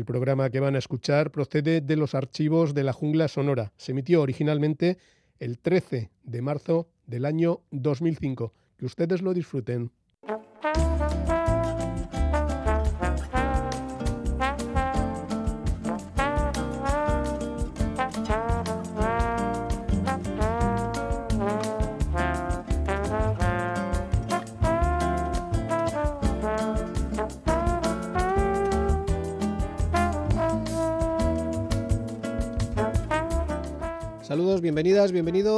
El programa que van a escuchar procede de los archivos de la jungla sonora. Se emitió originalmente el 13 de marzo del año 2005. Que ustedes lo disfruten.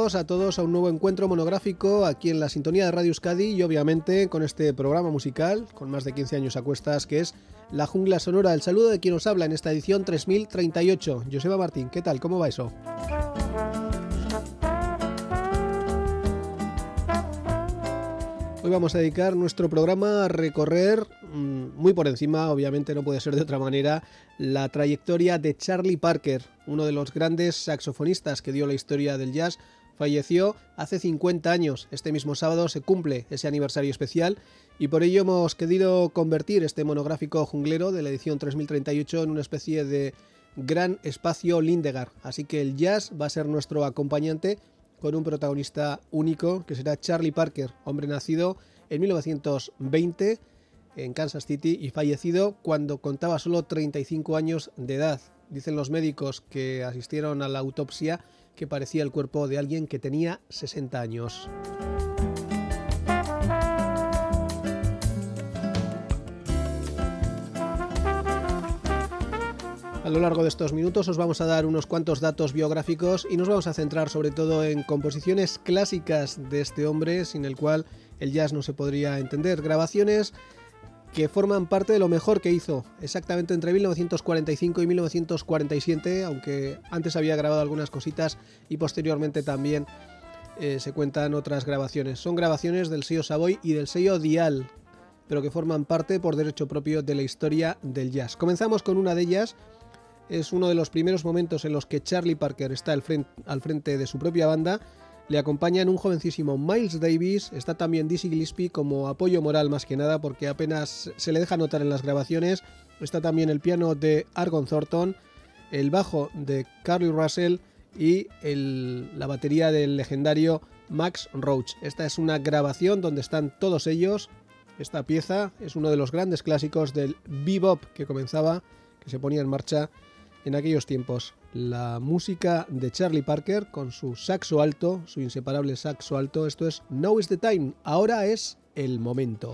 A todos a un nuevo encuentro monográfico aquí en la sintonía de Radio Euskadi y obviamente con este programa musical con más de 15 años a cuestas que es La Jungla Sonora. El saludo de quien nos habla en esta edición 3038. Joseba Martín, ¿qué tal? ¿Cómo va eso? Hoy vamos a dedicar nuestro programa a recorrer mm, muy por encima, obviamente no puede ser de otra manera, la trayectoria de Charlie Parker, uno de los grandes saxofonistas que dio la historia del jazz. Falleció hace 50 años. Este mismo sábado se cumple ese aniversario especial y por ello hemos querido convertir este monográfico junglero de la edición 3038 en una especie de gran espacio Lindegar. Así que el jazz va a ser nuestro acompañante con un protagonista único que será Charlie Parker, hombre nacido en 1920 en Kansas City y fallecido cuando contaba solo 35 años de edad. Dicen los médicos que asistieron a la autopsia que parecía el cuerpo de alguien que tenía 60 años. A lo largo de estos minutos os vamos a dar unos cuantos datos biográficos y nos vamos a centrar sobre todo en composiciones clásicas de este hombre sin el cual el jazz no se podría entender. Grabaciones que forman parte de lo mejor que hizo, exactamente entre 1945 y 1947, aunque antes había grabado algunas cositas y posteriormente también eh, se cuentan otras grabaciones. Son grabaciones del sello Savoy y del sello Dial, pero que forman parte por derecho propio de la historia del jazz. Comenzamos con una de ellas es uno de los primeros momentos en los que Charlie Parker está al frente, de su propia banda. Le acompañan un jovencísimo Miles Davis, está también Dizzy Gillespie como apoyo moral más que nada porque apenas se le deja notar en las grabaciones. Está también el piano de Argon Thornton, el bajo de Carly Russell y la batería del legendario Max Roach. Esta es una grabación donde están todos ellos. Esta pieza es uno de los grandes clásicos del bebop que comenzaba, que se ponía en marcha en aquellos tiempos. La música de Charlie Parker con su saxo alto, su inseparable saxo alto, esto es Now is the time, ahora es el momento.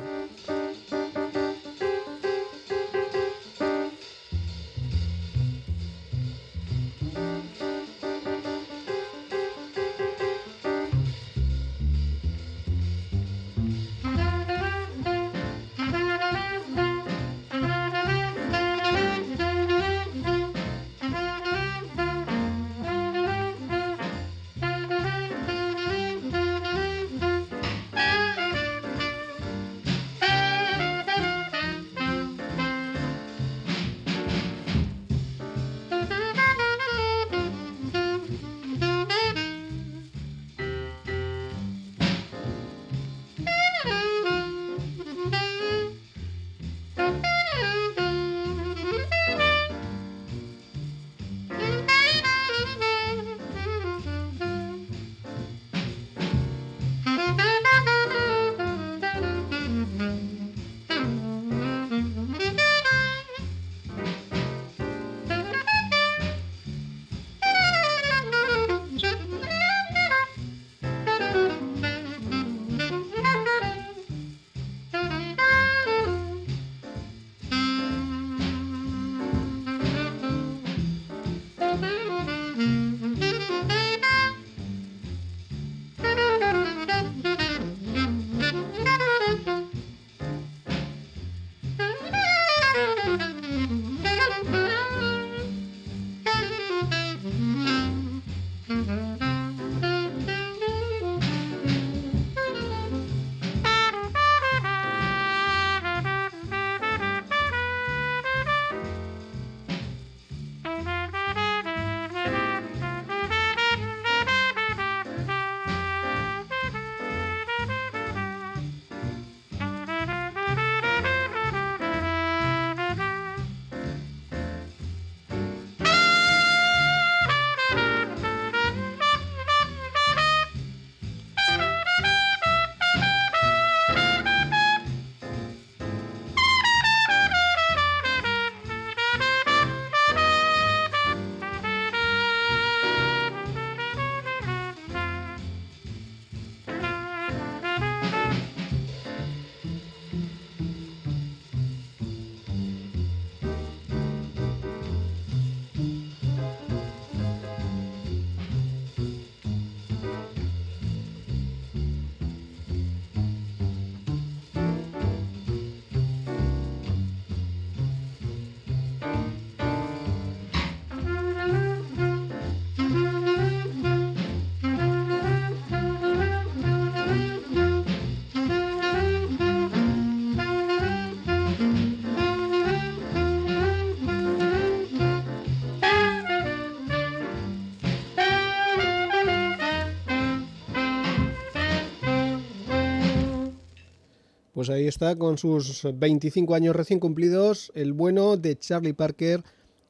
Pues ahí está, con sus 25 años recién cumplidos, el bueno de Charlie Parker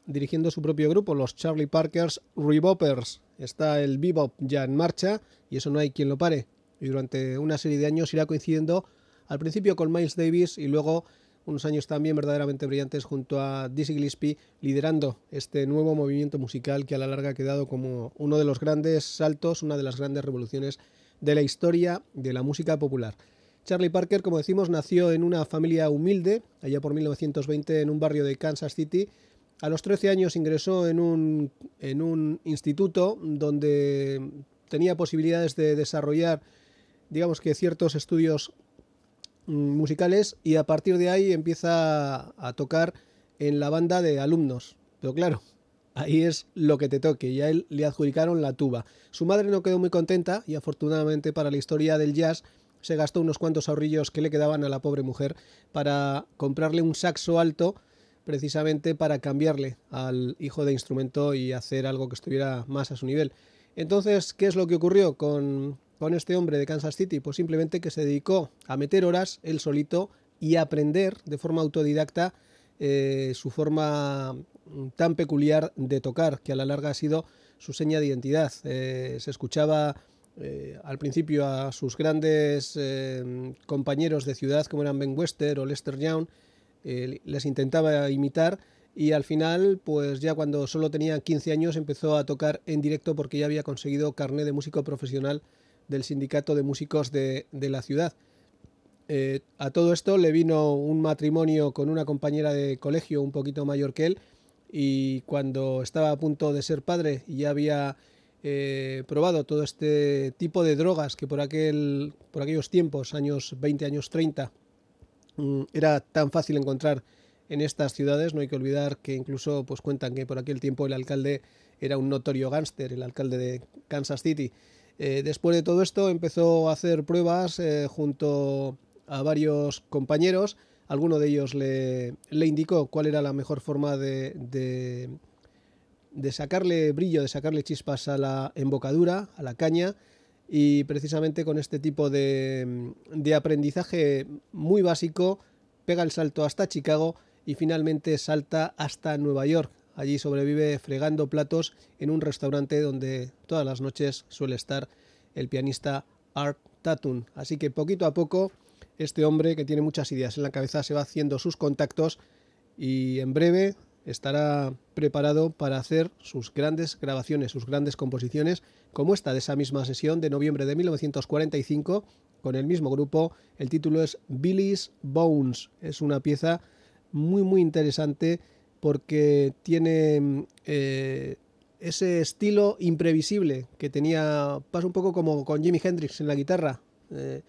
dirigiendo su propio grupo, los Charlie Parkers Reboppers. Está el bebop ya en marcha y eso no hay quien lo pare. Y durante una serie de años irá coincidiendo al principio con Miles Davis y luego unos años también verdaderamente brillantes junto a Dizzy Gillespie liderando este nuevo movimiento musical que a la larga ha quedado como uno de los grandes saltos, una de las grandes revoluciones de la historia de la música popular. Charlie Parker, como decimos, nació en una familia humilde, allá por 1920 en un barrio de Kansas City. A los 13 años ingresó en un, en un instituto donde tenía posibilidades de desarrollar, digamos que ciertos estudios mm, musicales y a partir de ahí empieza a tocar en la banda de alumnos. Pero claro, ahí es lo que te toque y a él le adjudicaron la tuba. Su madre no quedó muy contenta y afortunadamente para la historia del jazz se gastó unos cuantos ahorrillos que le quedaban a la pobre mujer para comprarle un saxo alto precisamente para cambiarle al hijo de instrumento y hacer algo que estuviera más a su nivel. Entonces, ¿qué es lo que ocurrió con, con este hombre de Kansas City? Pues simplemente que se dedicó a meter horas él solito y aprender de forma autodidacta eh, su forma tan peculiar de tocar, que a la larga ha sido su seña de identidad. Eh, se escuchaba eh, al principio a sus grandes compañeros de ciudad, como eran Ben Wester o Lester Young, les intentaba imitar y al final, pues ya cuando solo tenía 15 años empezó a tocar en directo porque ya había conseguido carné de músico profesional del sindicato de músicos de, de la ciudad. Eh, a todo esto le vino un matrimonio con una compañera de colegio un poquito mayor que él y cuando estaba a punto de ser padre y ya había eh, probado todo este tipo de drogas que por, aquel, por aquellos tiempos, años 20, años 30, mm, era tan fácil encontrar en estas ciudades. No hay que olvidar que incluso pues cuentan que por aquel tiempo el alcalde era un notorio gángster, el alcalde de Kansas City. Eh, después de todo esto empezó a hacer pruebas junto a varios compañeros. Alguno de ellos le, le indicó cuál era la mejor forma de, sacarle brillo, de sacarle chispas a la embocadura, a la caña. Y precisamente con este tipo de, de aprendizaje muy básico, pega el salto hasta Chicago y finalmente salta hasta Nueva York. Allí sobrevive fregando platos en un restaurante donde todas las noches suele estar el pianista Art Tatum. Así que poquito a poco este hombre que tiene muchas ideas en la cabeza se va haciendo sus contactos y en breve estará preparado para hacer sus grandes grabaciones, sus grandes composiciones, como esta de esa misma sesión de noviembre de 1945 con el mismo grupo. El título es Billy's Bones. Es una pieza muy muy interesante porque tiene eh, ese estilo imprevisible que tenía, pasa un poco como con Jimi Hendrix en la guitarra. Eh,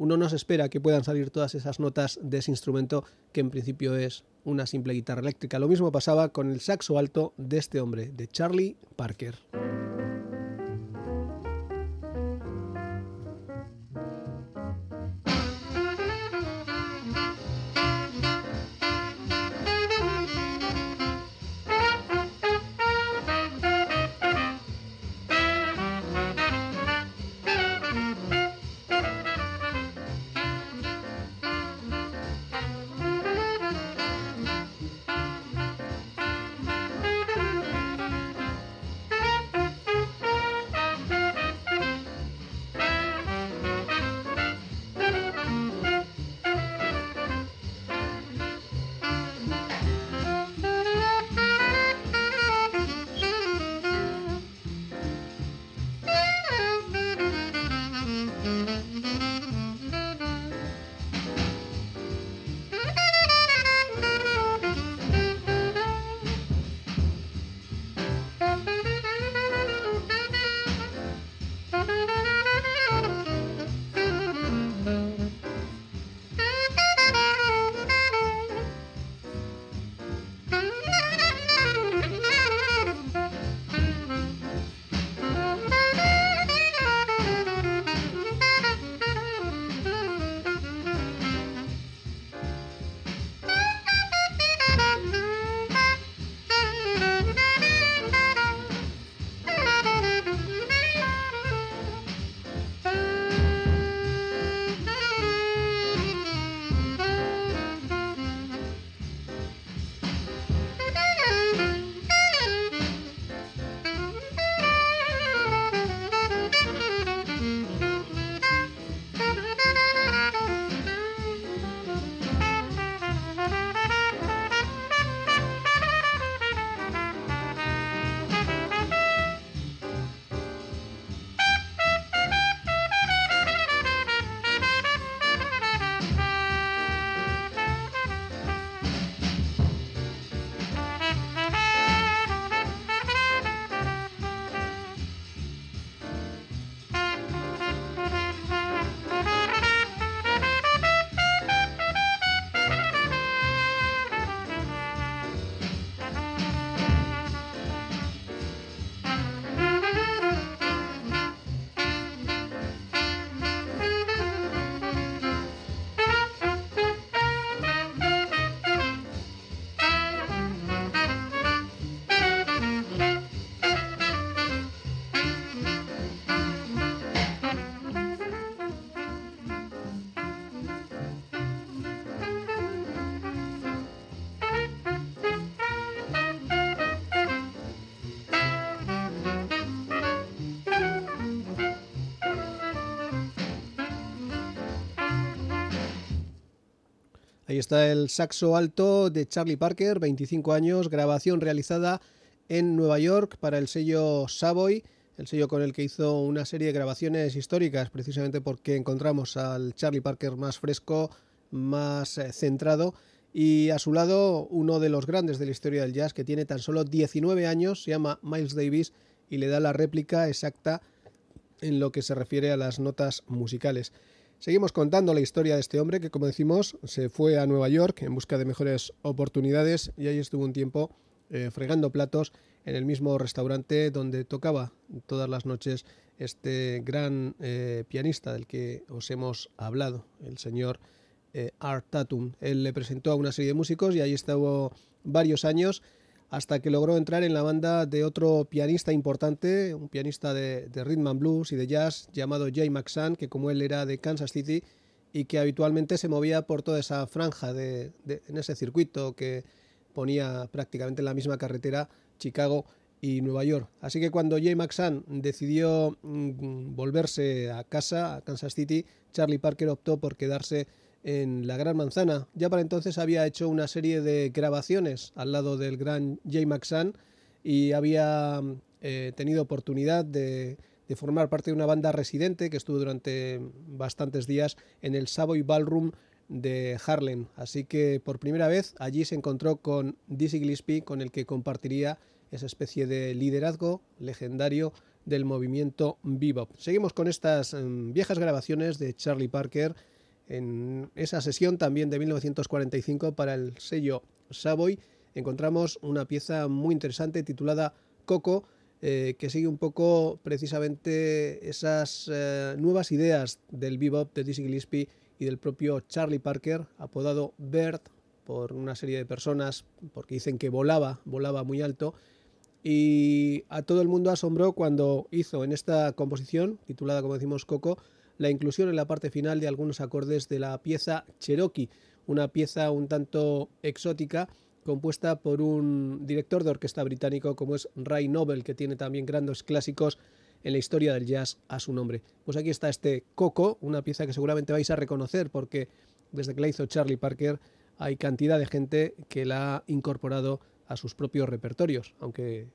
uno no se espera que puedan salir todas esas notas de ese instrumento que en principio es una simple guitarra eléctrica. Lo mismo pasaba con el saxo alto de este hombre, de Charlie Parker. Está el saxo alto de Charlie Parker, 25 años, grabación realizada en Nueva York para el sello Savoy, el sello con el que hizo una serie de grabaciones históricas, precisamente porque encontramos al Charlie Parker más fresco, más eh, centrado y a su lado uno de los grandes de la historia del jazz que tiene tan solo 19 años, se llama Miles Davis y le da la réplica exacta en lo que se refiere a las notas musicales. Seguimos contando la historia de este hombre que, como decimos, se fue a Nueva York en busca de mejores oportunidades y ahí estuvo un tiempo eh, fregando platos en el mismo restaurante donde tocaba todas las noches este gran eh, pianista del que os hemos hablado, el señor eh, Art Tatum. Él le presentó a una serie de músicos y ahí estuvo varios años hasta que logró entrar en la banda de otro pianista importante, un pianista de, rhythm and blues y de jazz llamado Jay McSann, que como él era de Kansas City y que habitualmente se movía por toda esa franja de, en ese circuito que ponía prácticamente en la misma carretera Chicago y Nueva York. Así que cuando Jay McSann decidió mm, volverse a casa, a Kansas City, Charlie Parker optó por quedarse en la Gran Manzana. Ya para entonces había hecho una serie de grabaciones al lado del gran Jay McSann y había eh, tenido oportunidad de, formar parte de una banda residente que estuvo durante bastantes días en el Savoy Ballroom de Harlem. Así que por primera vez allí se encontró con Dizzy Gillespie, con el que compartiría esa especie de liderazgo legendario del movimiento bebop. Seguimos con estas em, viejas grabaciones de Charlie Parker en esa sesión también de 1945 para el sello Savoy encontramos una pieza muy interesante titulada Coco, eh, que sigue un poco precisamente esas eh, nuevas ideas del bebop de Dizzy Gillespie y del propio Charlie Parker, apodado Bird por una serie de personas, porque dicen que volaba, volaba muy alto, y a todo el mundo asombró cuando hizo en esta composición, titulada como decimos Coco, la inclusión en la parte final de algunos acordes de la pieza Cherokee, una pieza un tanto exótica compuesta por un director de orquesta británico como es Ray Noble, que tiene también grandes clásicos en la historia del jazz a su nombre. Pues aquí está este Coco, una pieza que seguramente vais a reconocer porque desde que la hizo Charlie Parker hay cantidad de gente que la ha incorporado a sus propios repertorios, aunque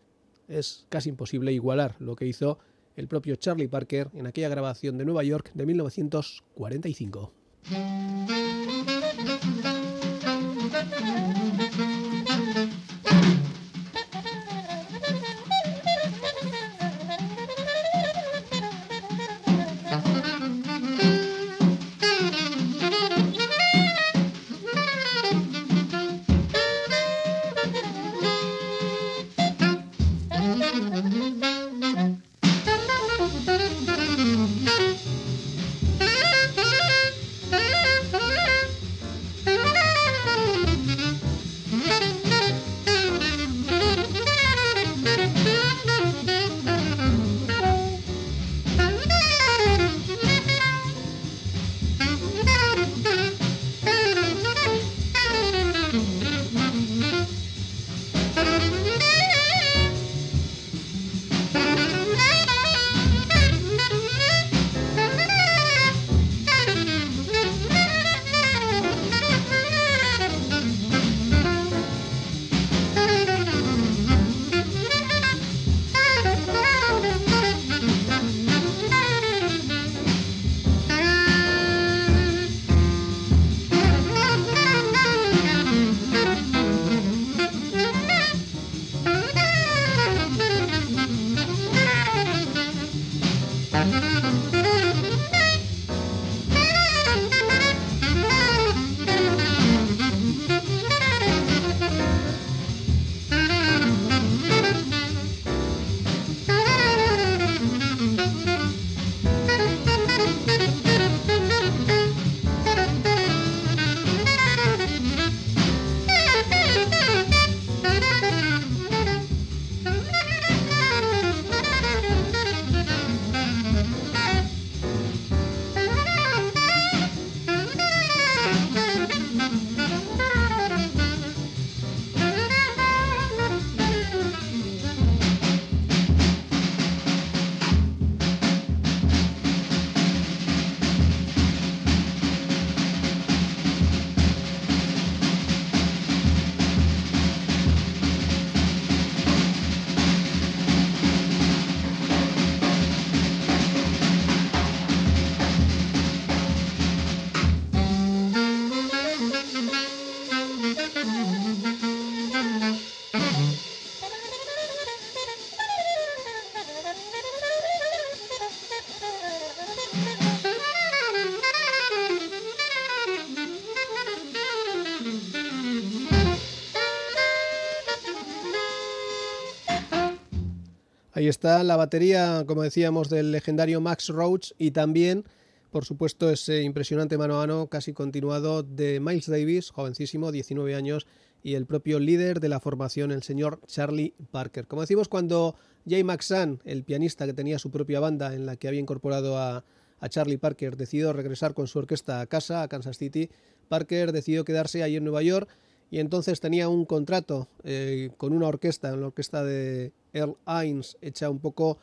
es casi imposible igualar lo que hizo el propio Charlie Parker en aquella grabación de Nueva York de 1945. Ahí está la batería, como decíamos, del legendario Max Roach y también, por supuesto, ese impresionante mano a mano casi continuado de Miles Davis, jovencísimo, 19 años, y el propio líder de la formación, el señor Charlie Parker. Como decimos, cuando Jay Maxan, el pianista que tenía su propia banda en la que había incorporado a, a Charlie Parker, decidió regresar con su orquesta a casa, a Kansas City, Parker decidió quedarse ahí en Nueva York y entonces tenía un contrato eh, con una orquesta, la orquesta de Earl Hines, hecha un poco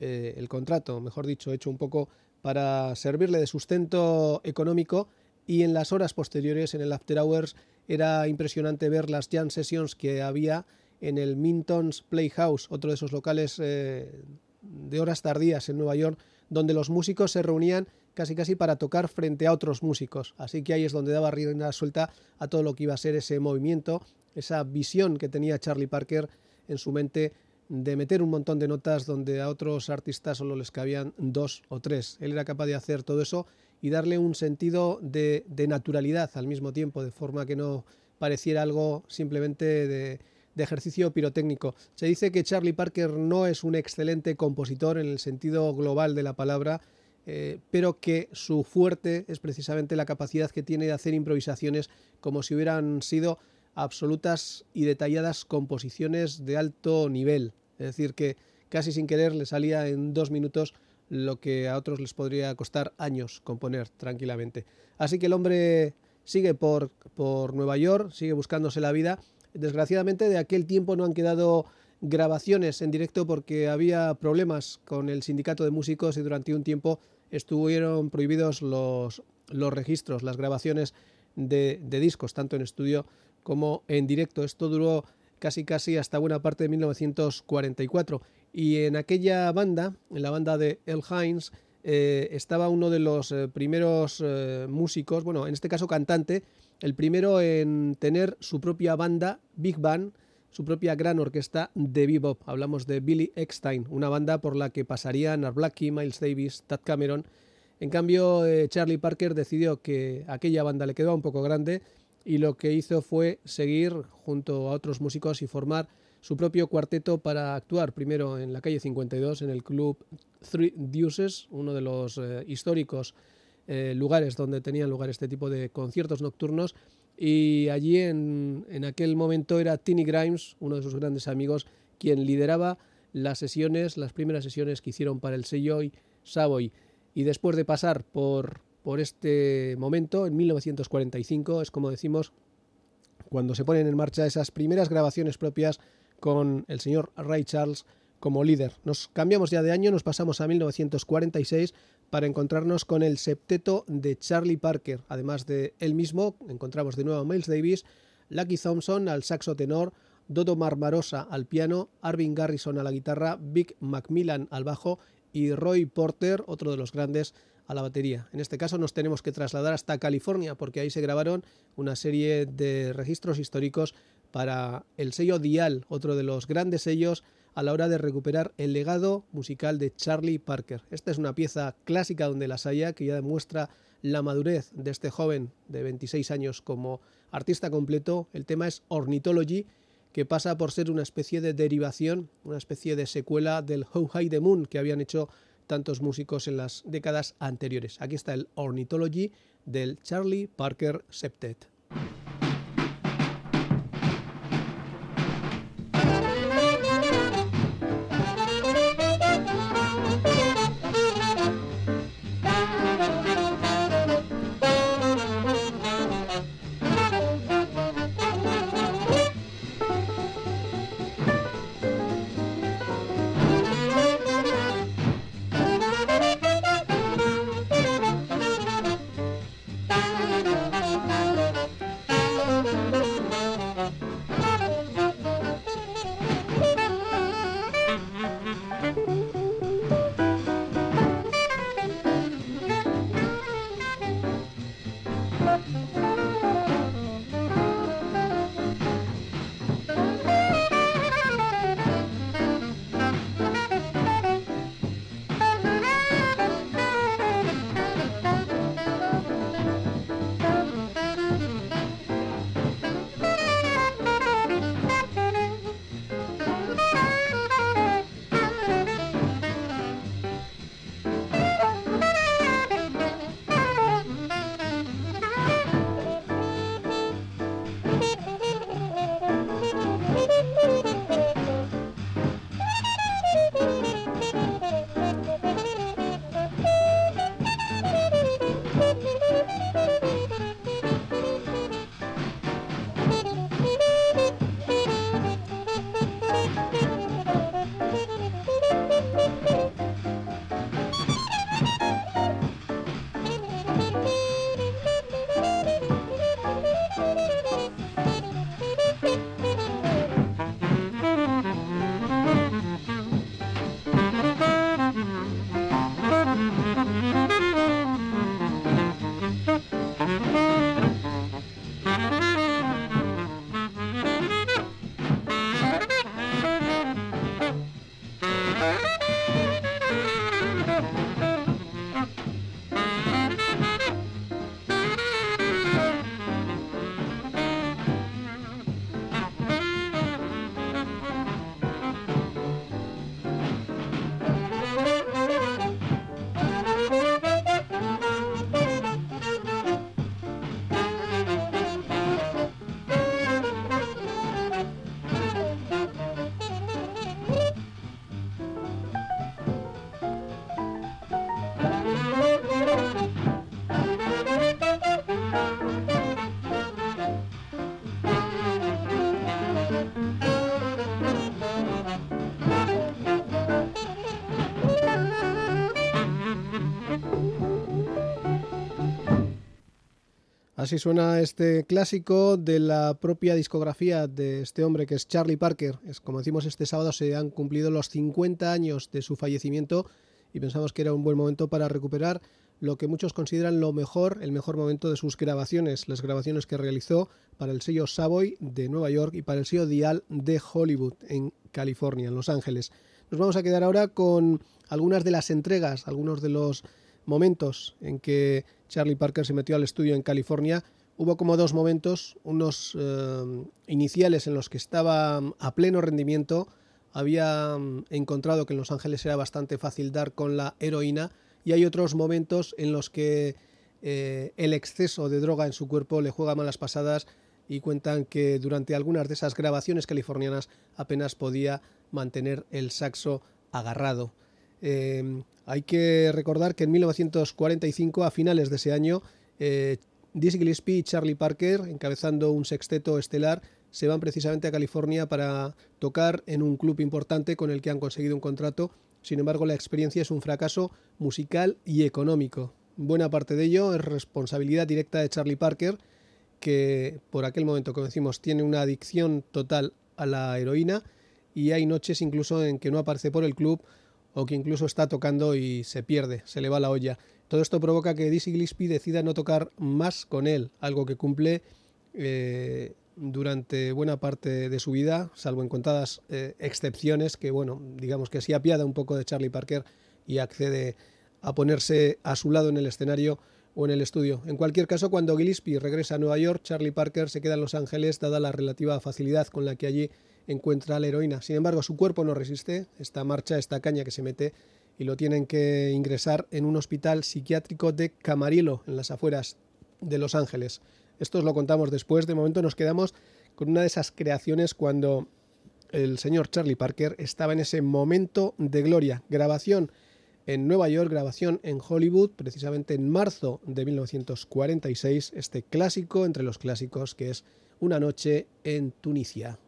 eh, el contrato, mejor dicho, hecho un poco para servirle de sustento económico y en las horas posteriores, en el After Hours, era impresionante ver las jam sessions que había en el Minton's Playhouse, otro de esos locales eh, de horas tardías en Nueva York, donde los músicos se reunían casi casi para tocar frente a otros músicos. Así que ahí es donde daba rienda suelta a todo lo que iba a ser ese movimiento, esa visión que tenía Charlie Parker en su mente de meter un montón de notas donde a otros artistas solo les cabían dos o tres. Él era capaz de hacer todo eso y darle un sentido de, naturalidad al mismo tiempo, de forma que no pareciera algo simplemente de, de ejercicio pirotécnico. Se dice que Charlie Parker no es un excelente compositor en el sentido global de la palabra, eh, pero que su fuerte es precisamente la capacidad que tiene de hacer improvisaciones como si hubieran sido absolutas y detalladas composiciones de alto nivel. Es decir, que casi sin querer le salía en dos minutos lo que a otros les podría costar años componer tranquilamente. Así que el hombre sigue por, por Nueva York, sigue buscándose la vida. Desgraciadamente de aquel tiempo no han quedado grabaciones en directo porque había problemas con el sindicato de músicos y durante un tiempo estuvieron prohibidos los, los registros, las grabaciones de, de, discos, tanto en estudio como en directo. Esto duró casi casi hasta buena parte de 1944 y en aquella banda, en la banda de El Hines, eh, estaba uno de los eh, primeros eh, músicos, bueno, en este caso cantante, el primero en tener su propia banda, Big Band, su propia gran orquesta de bebop. Hablamos de Billy Eckstein, una banda por la que pasarían Art Blakey, Miles Davis, Tad Cameron. En cambio, eh, Charlie Parker decidió que aquella banda le quedaba un poco grande y lo que hizo fue seguir junto a otros músicos y formar su propio cuarteto para actuar primero en la calle 52 en el club Three Deuces, uno de los eh, históricos eh, lugares donde tenían lugar este tipo de conciertos nocturnos y allí en, en aquel momento era Tiny Grimes, uno de sus grandes amigos, quien lideraba las sesiones, las primeras sesiones que hicieron para el sello Savoy. Y después de pasar por, por este momento, en 1945, es como decimos, cuando se ponen en marcha esas primeras grabaciones propias con el señor Ray Charles como líder. Nos cambiamos ya de año, nos pasamos a 1946 para encontrarnos con el septeto de Charlie Parker. Además de él mismo, encontramos de nuevo a Miles Davis, Lucky Thompson al saxo tenor, Dodo Marmarosa al piano, Arvin Garrison a la guitarra, Vic Macmillan al bajo y Roy Porter, otro de los grandes, a la batería. En este caso nos tenemos que trasladar hasta California porque ahí se grabaron una serie de registros históricos para el sello Dial, otro de los grandes sellos a la hora de recuperar el legado musical de Charlie Parker. Esta es una pieza clásica donde las haya que ya demuestra la madurez de este joven de 26 años como artista completo. El tema es Ornithology, que pasa por ser una especie de derivación, una especie de secuela del How High the Moon que habían hecho tantos músicos en las décadas anteriores. Aquí está el Ornithology del Charlie Parker Septet. Así suena este clásico de la propia discografía de este hombre que es Charlie Parker. Es, como decimos, este sábado se han cumplido los 50 años de su fallecimiento y pensamos que era un buen momento para recuperar lo que muchos consideran lo mejor, el mejor momento de sus grabaciones, las grabaciones que realizó para el sello Savoy de Nueva York y para el sello Dial de Hollywood en California, en Los Ángeles. Nos vamos a quedar ahora con algunas de las entregas, algunos de los momentos en que Charlie Parker se metió al estudio en California. Hubo como dos momentos, unos eh, iniciales en los que estaba a pleno rendimiento, había mm, encontrado que en Los Ángeles era bastante fácil dar con la heroína y hay otros momentos en los que eh, el exceso de droga en su cuerpo le juega malas pasadas y cuentan que durante algunas de esas grabaciones californianas apenas podía mantener el saxo agarrado. Eh, hay que recordar que en 1945, a finales de ese año, eh, Dizzy Gillespie y Charlie Parker, encabezando un sexteto estelar, se van precisamente a California para tocar en un club importante con el que han conseguido un contrato sin embargo, la experiencia es un fracaso musical y económico. Buena parte de ello es responsabilidad directa de Charlie Parker, que por aquel momento, como decimos, tiene una adicción total a la heroína y hay noches incluso en que no aparece por el club o que incluso está tocando y se pierde, se le va la olla. Todo esto provoca que Dizzy Gillespie decida no tocar más con él, algo que cumple eh, durante buena parte de su vida, salvo en contadas eh, excepciones que, bueno, digamos que sí apiada un poco de Charlie Parker y accede a ponerse a su lado en el escenario o en el estudio. En cualquier caso, cuando Gillespie regresa a Nueva York, Charlie Parker se queda en Los Ángeles dada la relativa facilidad con la que allí encuentra la heroína. Sin embargo, su cuerpo no resiste esta marcha, esta caña que se mete y lo tienen que ingresar en un hospital psiquiátrico de Camarillo, en las afueras de Los Ángeles. Esto os lo contamos después. De momento nos quedamos con una de esas creaciones cuando el señor Charlie Parker estaba en ese momento de gloria. Grabación en Nueva York, grabación en Hollywood, precisamente en marzo de 1946, este clásico entre los clásicos que es Una noche en Tunisia.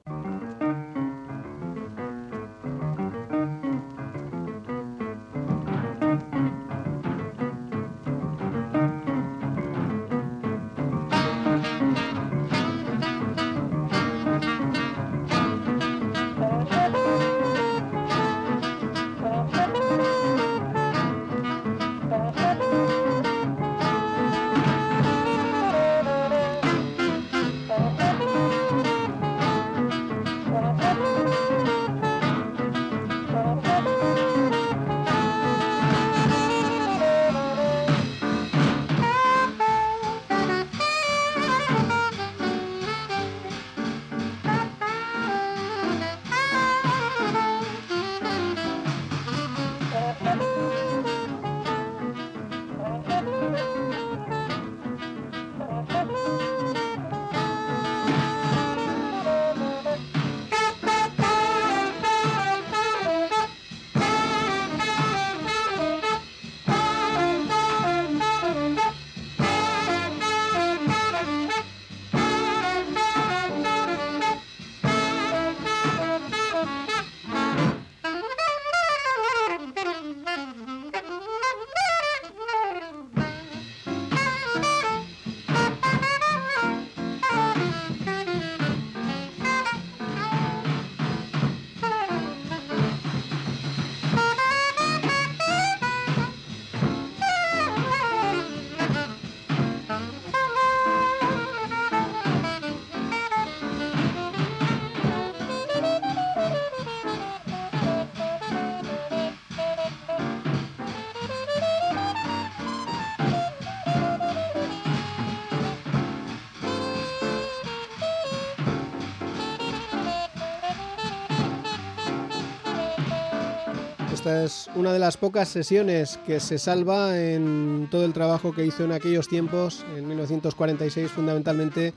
Es una de las pocas sesiones que se salva en todo el trabajo que hizo en aquellos tiempos, en 1946 fundamentalmente,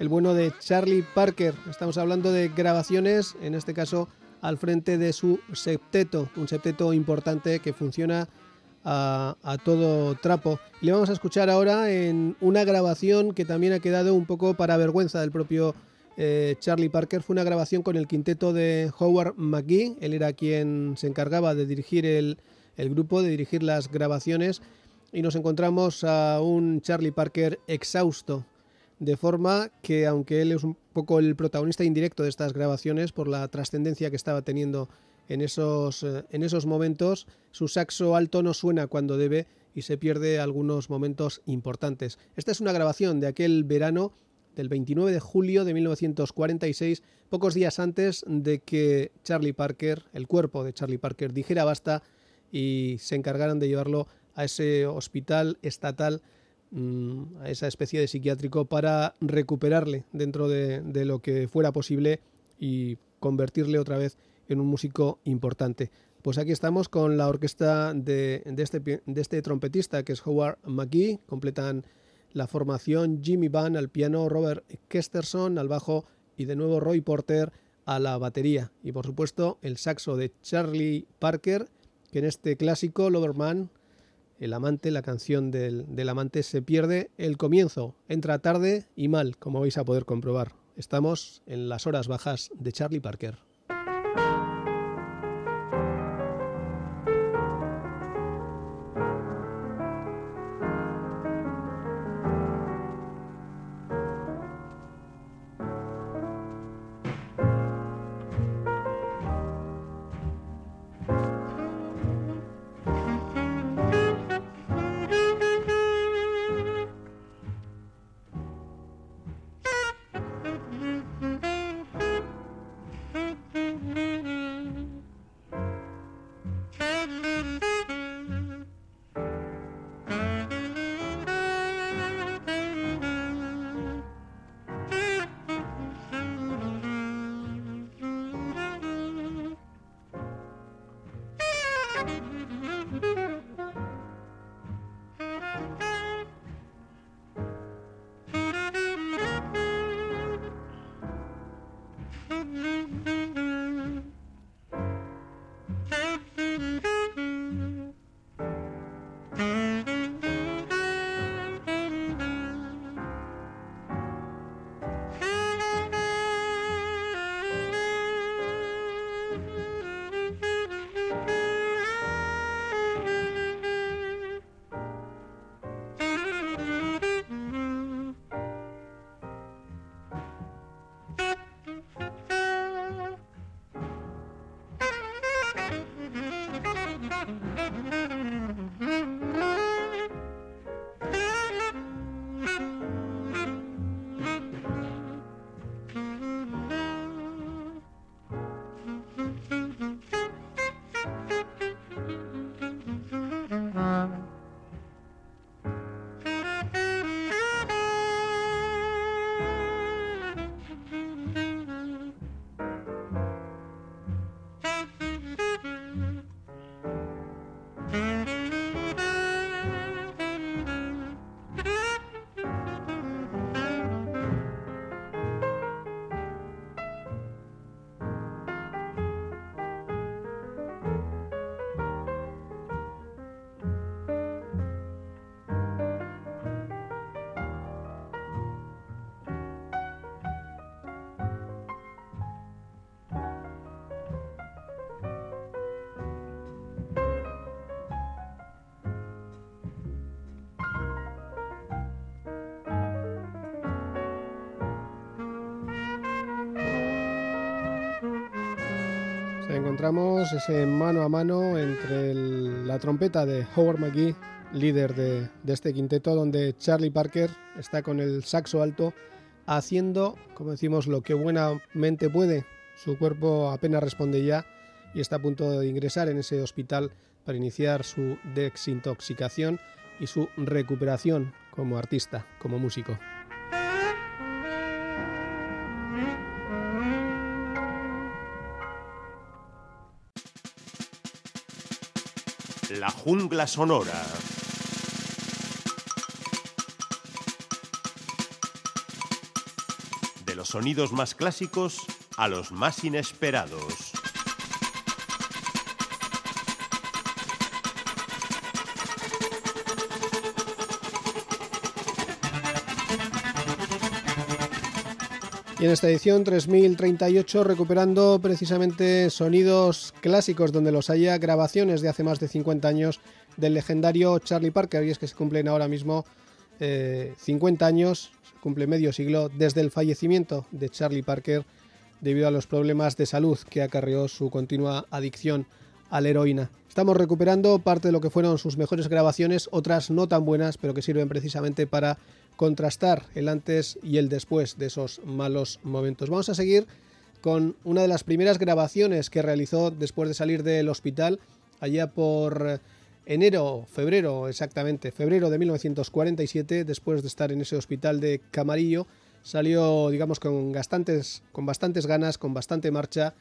el bueno de Charlie Parker. Estamos hablando de grabaciones, en este caso al frente de su septeto, un septeto importante que funciona a, a, todo trapo. Le vamos a escuchar ahora en una grabación que también ha quedado un poco para vergüenza del propio eh, Charlie Parker fue una grabación con el quinteto de Howard McGee. Él era quien se encargaba de dirigir el, grupo, de dirigir las grabaciones. Y nos encontramos a un Charlie Parker exhausto. de forma que aunque él es un poco el protagonista indirecto de estas grabaciones por la trascendencia que estaba teniendo en esos, eh, en esos momentos, su saxo alto no suena cuando debe y se pierde algunos momentos importantes. Esta es una grabación de aquel verano del 29 de julio de 1946, pocos días antes de que Charlie Parker, el cuerpo de Charlie Parker, dijera basta y se encargaran de llevarlo a ese hospital estatal Mm, a esa especie de psiquiátrico para recuperarle dentro de, lo que fuera posible y convertirle otra vez en un músico importante. Pues aquí estamos con la orquesta de, este, de este trompetista que es Howard McGee, completan la formación Jimmy Van al piano, Robert Kesterson al bajo y de nuevo Roy Porter a la batería. Y por supuesto el saxo de Charlie Parker, que en este clásico Loverman el amante, la canción del, del, amante se pierde el comienzo, entra tarde y mal, como vais a poder comprobar. Estamos en las horas bajas de Charlie Parker. Encontramos ese mano a mano entre la trompeta de Howard McGee, líder de, de, este quinteto, donde Charlie Parker está con el saxo alto haciendo, como decimos, lo que buenamente puede. Su cuerpo apenas responde ya y está a punto de ingresar en ese hospital para iniciar su desintoxicación y su recuperación como artista, como músico. Jungla sonora. De los sonidos más clásicos a los más inesperados. Y en esta edición 3038 recuperando precisamente sonidos clásicos donde los haya, grabaciones de hace más de 50 años del legendario Charlie Parker. Y es que se cumplen ahora mismo 50 años, se cumple medio siglo desde el fallecimiento de Charlie Parker debido a los problemas de salud que acarreó su continua adicción a la heroína. Estamos recuperando parte de lo que fueron sus mejores grabaciones, otras no tan buenas, pero que sirven precisamente para contrastar el antes y el después de esos malos momentos. Vamos a seguir con una de las primeras grabaciones que realizó después de salir del hospital, allá por enero, febrero exactamente, febrero de 1947, después de estar en ese hospital de Camarillo, salió, digamos, con con bastantes ganas, con bastante marcha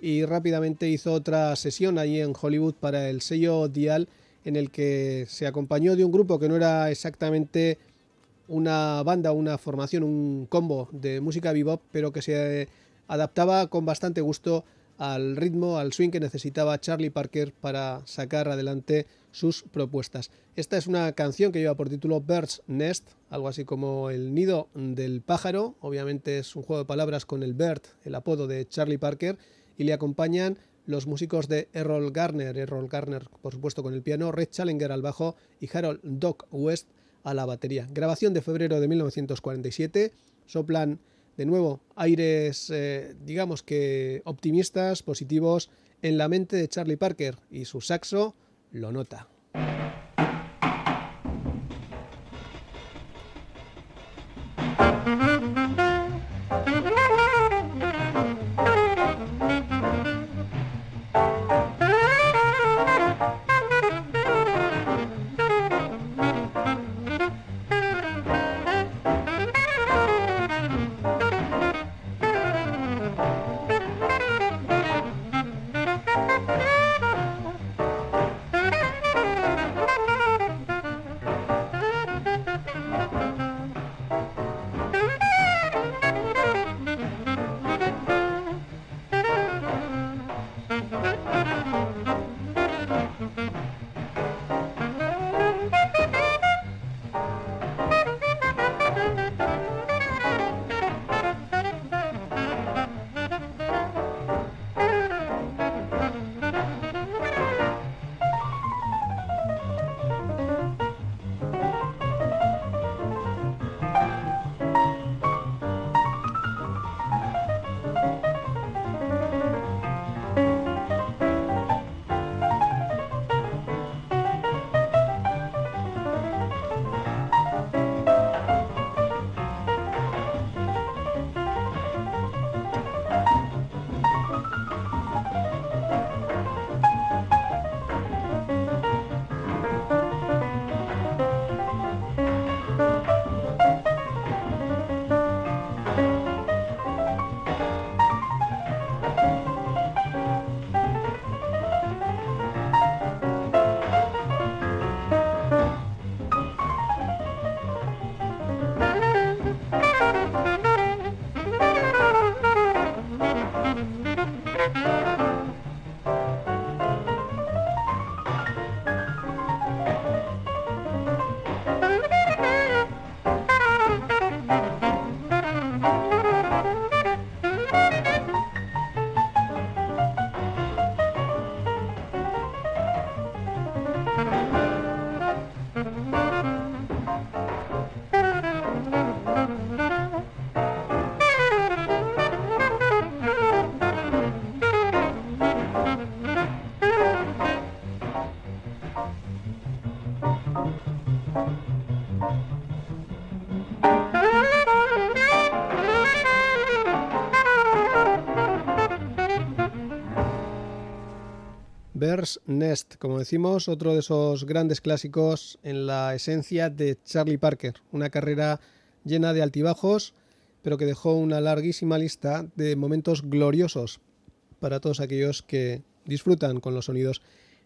y rápidamente hizo otra sesión allí en Hollywood para el sello Dial en el que se acompañó de un grupo que no era exactamente una banda, una formación, un combo de música bebop, pero que se adaptaba con bastante gusto al ritmo, al swing que necesitaba Charlie Parker para sacar adelante sus propuestas. Esta es una canción que lleva por título Bird's Nest, algo así como el nido del pájaro, obviamente es un juego de palabras con el Bird, el apodo de Charlie Parker, y le acompañan los músicos de Errol Garner, Errol Garner por supuesto con el piano, Red Challenger al bajo y Harold Doc West a la batería. Grabación de febrero de 1947, soplan de nuevo aires eh, digamos que optimistas, positivos en la mente de Charlie Parker y su saxo lo nota. Nest, como decimos, otro de esos grandes clásicos en la esencia de Charlie Parker, una carrera llena de altibajos, pero que dejó una larguísima lista de momentos gloriosos para todos aquellos que disfrutan con los sonidos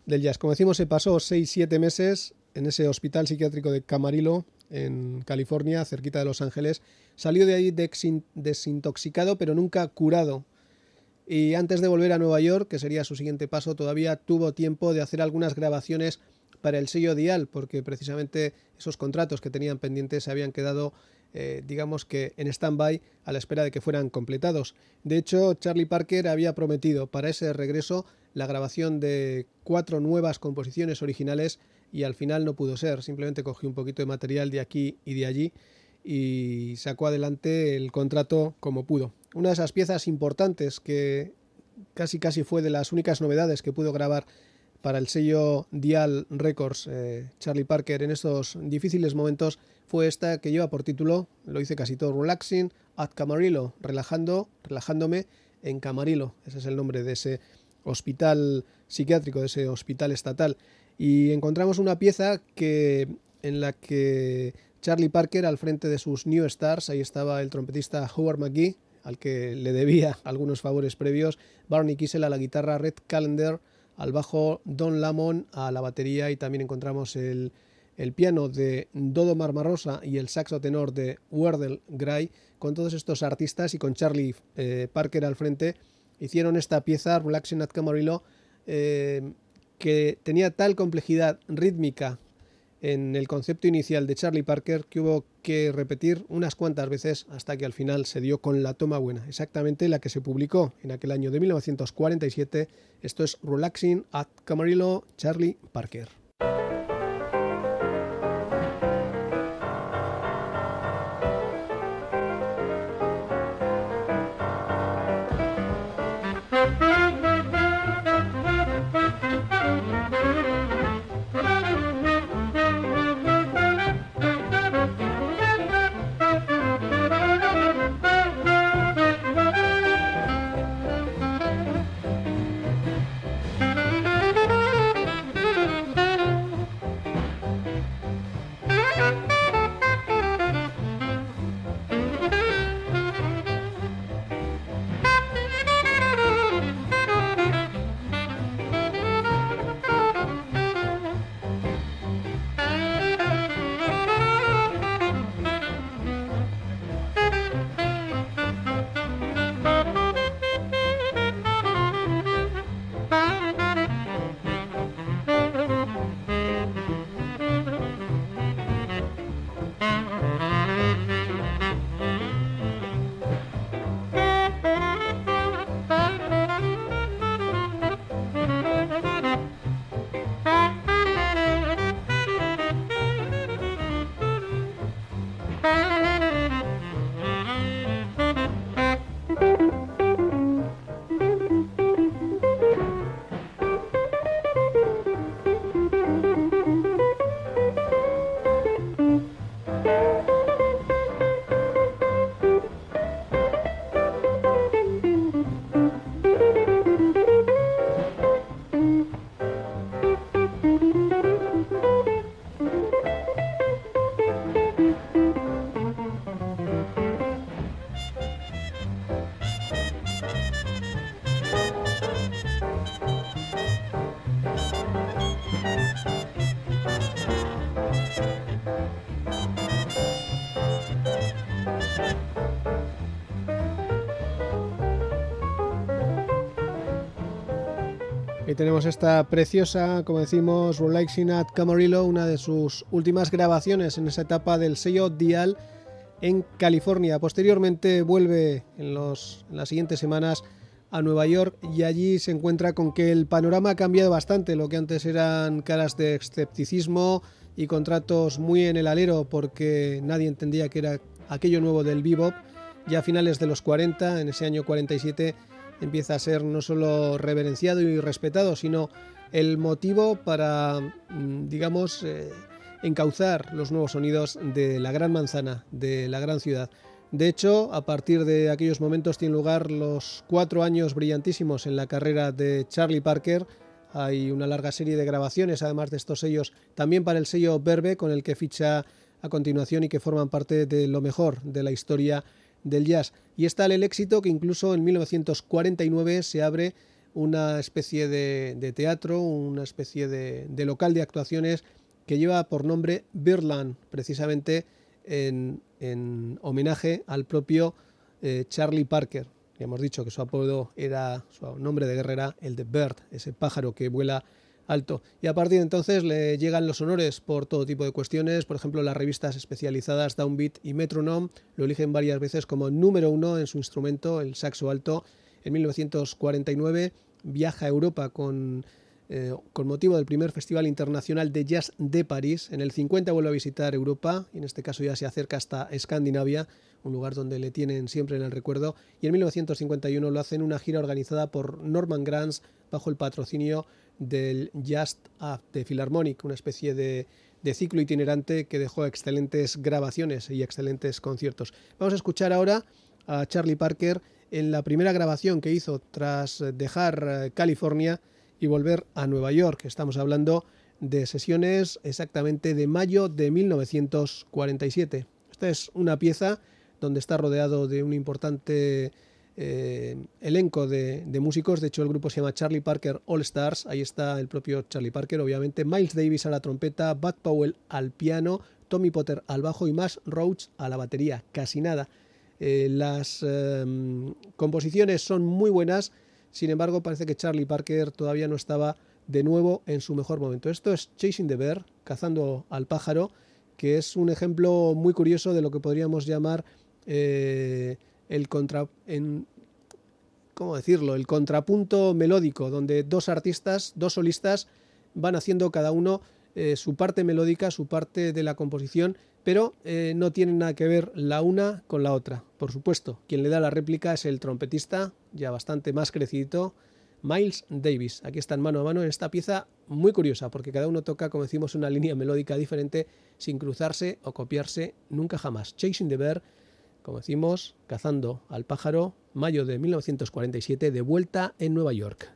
del jazz. Como decimos, se pasó 6-7 meses en ese hospital psiquiátrico de Camarillo, en California, cerquita de Los Ángeles. Salió de ahí desintoxicado, pero nunca curado y antes de volver a Nueva York, que sería su siguiente paso, todavía tuvo tiempo de hacer algunas grabaciones para el sello Dial, porque precisamente esos contratos que tenían pendientes se habían quedado, eh, digamos que en stand-by a la espera de que fueran completados. De hecho, Charlie Parker había prometido para ese regreso la grabación de cuatro nuevas composiciones originales y al final no pudo ser. Simplemente cogió un poquito de material de aquí y de allí y sacó adelante el contrato como pudo. Una de esas piezas importantes que casi casi fue de las únicas novedades que pudo grabar para el sello Dial Records eh, Charlie Parker en estos difíciles momentos fue esta que lleva por título, lo hice casi todo, Relaxing at Camarillo, relajando, relajándome en Camarillo, ese es el nombre de ese hospital psiquiátrico, de ese hospital estatal. Y encontramos una pieza que en la que Charlie Parker al frente de sus New Stars, ahí estaba el trompetista Howard McGee, al que le debía algunos favores previos, Barney Kissel a la guitarra, Red Calendar al bajo, Don Lamont a la batería y también encontramos el, piano de Dodo Marmarosa y el saxo tenor de Wardell Gray. Con todos estos artistas y con Charlie eh, Parker al frente, hicieron esta pieza, Relaxing at Camarillo, eh, que tenía tal complejidad rítmica en el concepto inicial de Charlie Parker que hubo que repetir unas cuantas veces hasta que al final se dio con la toma buena, exactamente la que se publicó en aquel año de 1947. Esto es Relaxing at Camarillo, Charlie Parker. Tenemos esta preciosa, como decimos, Relaxing at Camarillo, una de sus últimas grabaciones en esa etapa del sello Dial en California. Posteriormente vuelve en, en las siguientes semanas a Nueva York y allí se encuentra con que el panorama ha cambiado bastante, lo que antes eran caras de escepticismo y contratos muy en el alero porque nadie entendía que era aquello nuevo del bebop. Ya a finales de los 40, en ese año 47, empieza a ser no solo reverenciado y respetado, sino el motivo para, mm, digamos, eh, encauzar los nuevos sonidos de la gran manzana, de la gran ciudad. De hecho, a partir de aquellos momentos tienen lugar los cuatro años brillantísimos en la carrera de Charlie Parker. Hay una larga serie de grabaciones, además de estos sellos, también para el sello Verbe, con el que ficha a continuación y que forman parte de lo mejor de la historia del jazz. Y está el éxito que incluso en 1949 se abre una especie de, teatro, una especie de, local de actuaciones que lleva por nombre Birdland, precisamente en, homenaje al propio eh, Charlie Parker. Ya hemos dicho que su apodo era, su nombre de guerrera, el de Bird, ese pájaro que vuela alto. Y a partir de entonces le llegan los honores por todo tipo de cuestiones. Por ejemplo, las revistas especializadas Downbeat y Metronome lo eligen varias veces como número uno en su instrumento, el saxo alto. En 1949 viaja a Europa con eh, con motivo del primer Festival Internacional de Jazz de París. En el 50 vuelve a visitar Europa y en este caso ya se acerca hasta Escandinavia, un lugar donde le tienen siempre en el recuerdo. Y en 1951 lo hace en una gira organizada por Norman Granz bajo el patrocinio del Just de Philharmonic, una especie de, de ciclo itinerante que dejó excelentes grabaciones y excelentes conciertos. Vamos a escuchar ahora a Charlie Parker en la primera grabación que hizo tras dejar eh, California y volver a Nueva York. Estamos hablando de sesiones exactamente de mayo de 1947. Esta es una pieza donde está rodeado de un importante eh, elenco de, músicos. De hecho, el grupo se llama Charlie Parker All Stars. Ahí está el propio Charlie Parker, obviamente. Miles Davis a la trompeta, Bud Powell al piano, Tommy Potter al bajo y Max Roach a la batería. Casi nada. Eh, las em, composiciones son muy buenas sin embargo, parece que Charlie Parker todavía no estaba de nuevo en su mejor momento. Esto es Chasing the Bear, cazando al pájaro, que es un ejemplo muy curioso de lo que podríamos llamar eh, el contra en, ¿cómo decirlo? El contrapunto melódico, donde dos artistas, dos solistas, van haciendo cada uno eh, su parte melódica, su parte de la composición, pero eh, no tienen nada que ver la una con la otra. Por supuesto, quien le da la réplica es el trompetista, ya bastante más crecidito, Miles Davis. Aquí están mano a mano en esta pieza muy curiosa, porque cada uno toca, como decimos, una línea melódica diferente sin cruzarse o copiarse nunca jamás. Chasing the Bear, como decimos, cazando al pájaro, mayo de 1947, de vuelta en Nueva York.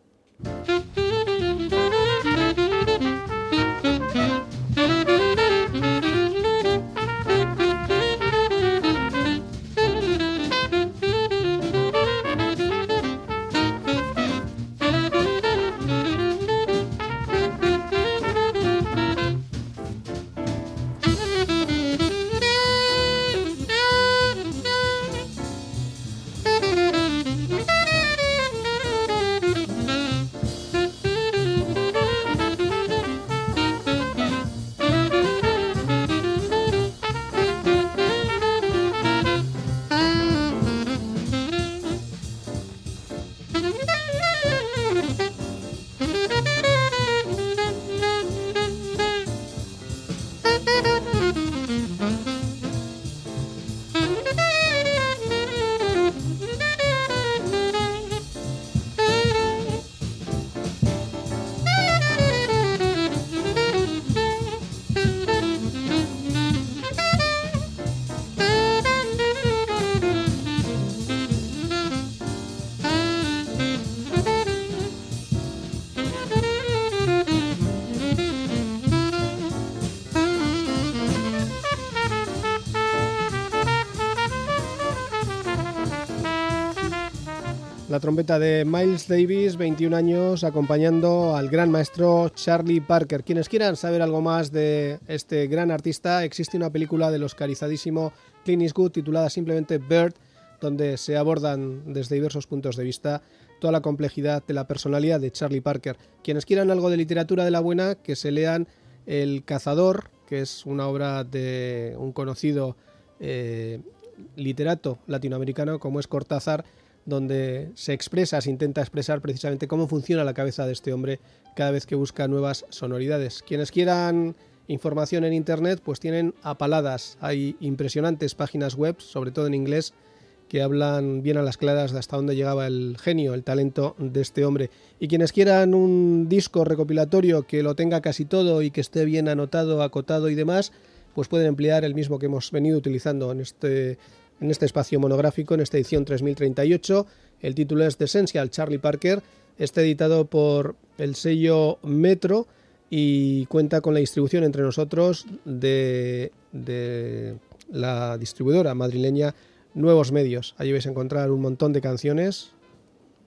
Trompeta de Miles Davis, 21 años, acompañando al gran maestro Charlie Parker. Quienes quieran saber algo más de este gran artista, existe una película del oscarizadísimo Clint Eastwood titulada simplemente Bird, donde se abordan desde diversos puntos de vista toda la complejidad de la personalidad de Charlie Parker. Quienes quieran algo de literatura de la buena, que se lean El cazador, que es una obra de un conocido eh, literato latinoamericano como es Cortázar, donde se expresa, se intenta expresar precisamente cómo funciona la cabeza de este hombre cada vez que busca nuevas sonoridades. Quienes quieran información en Internet, pues tienen apaladas. Hay impresionantes páginas web, sobre todo en inglés, que hablan bien a las claras de hasta dónde llegaba el genio, el talento de este hombre. Y quienes quieran un disco recopilatorio que lo tenga casi todo y que esté bien anotado, acotado y demás, pues pueden emplear el mismo que hemos venido utilizando en este en este espacio monográfico, en esta edición 3038. El título es The Essential Charlie Parker. Está editado por el sello Metro y cuenta con la distribución entre nosotros de, la distribuidora madrileña Nuevos Medios. Allí vais a encontrar un montón de canciones.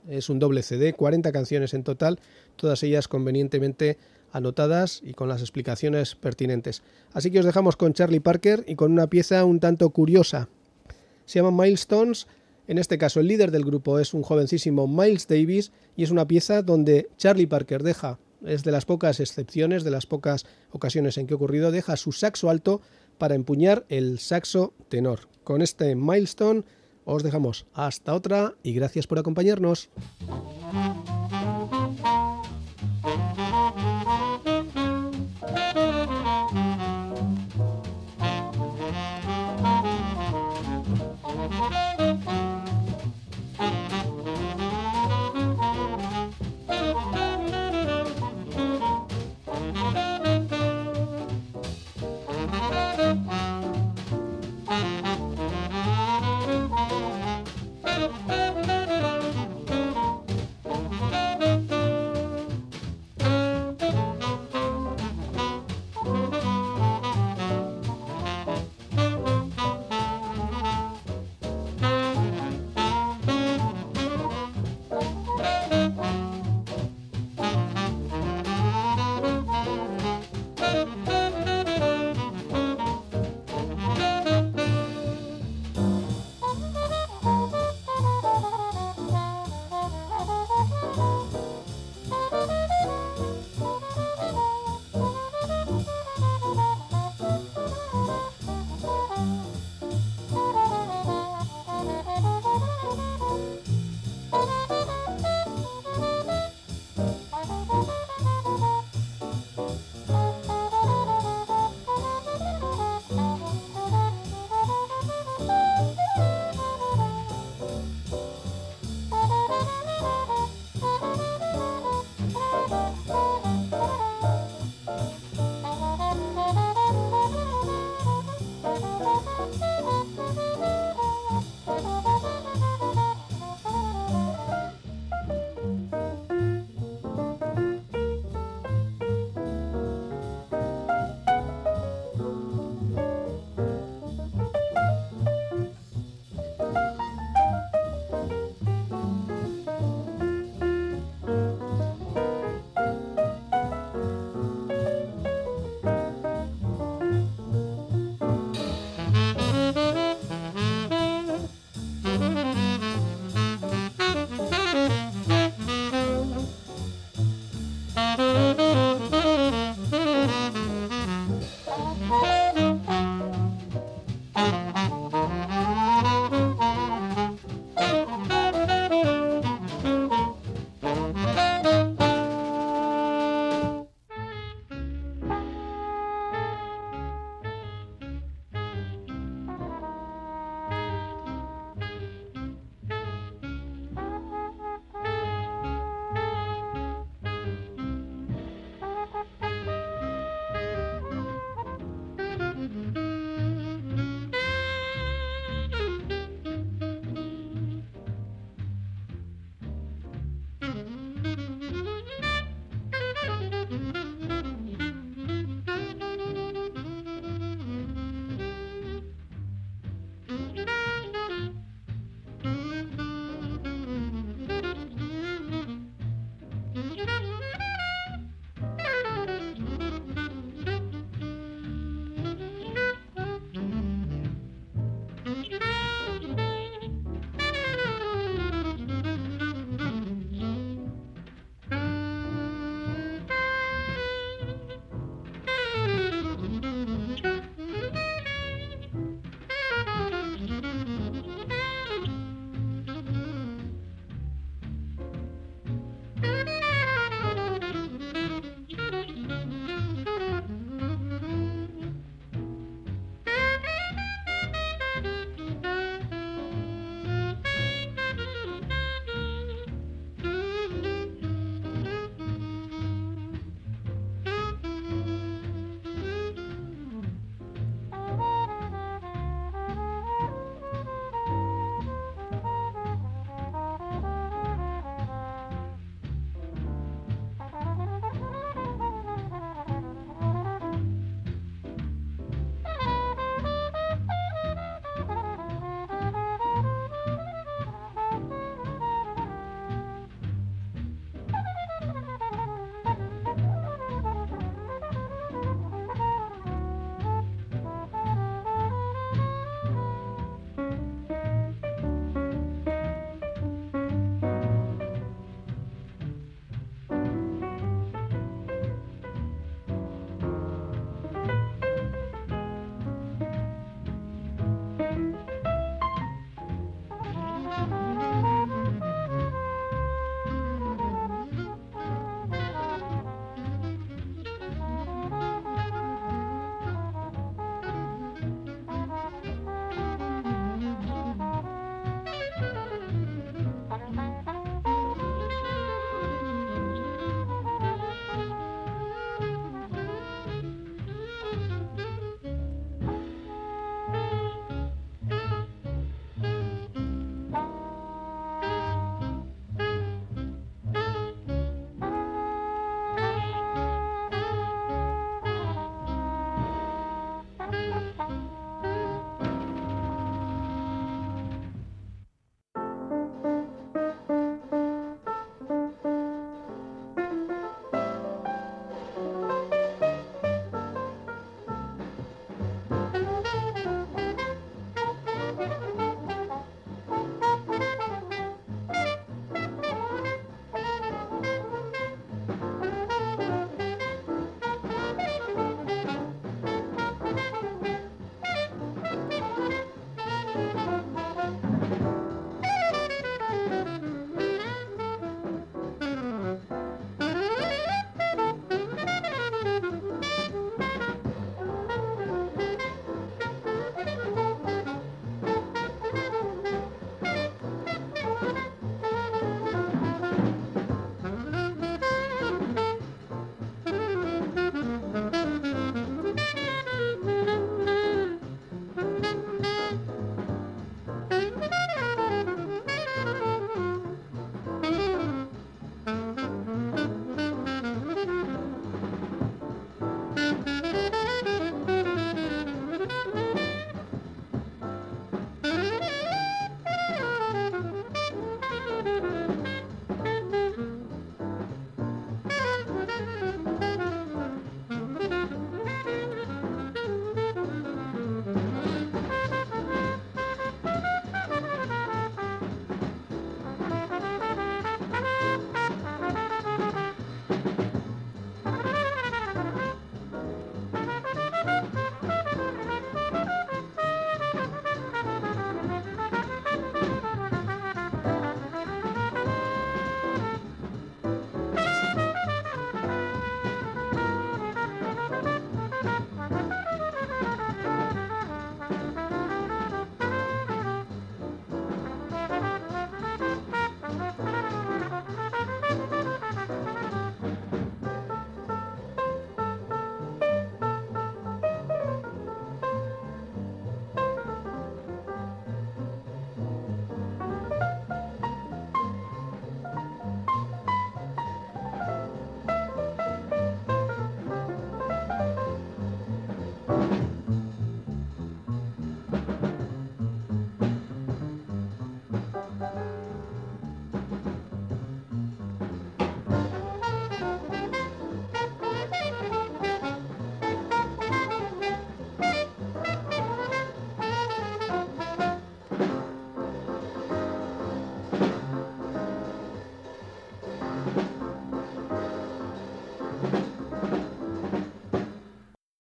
Es un doble CD, 40 canciones en total, todas ellas convenientemente anotadas y con las explicaciones pertinentes. Así que os dejamos con Charlie Parker y con una pieza un tanto curiosa se llama Milestones. En este caso, el líder del grupo es un jovencísimo Miles Davis y es una pieza donde Charlie Parker deja, es de las pocas excepciones, de las pocas ocasiones en que ha ocurrido, deja su saxo alto para empuñar el saxo tenor. Con este milestone os dejamos hasta otra y gracias por acompañarnos.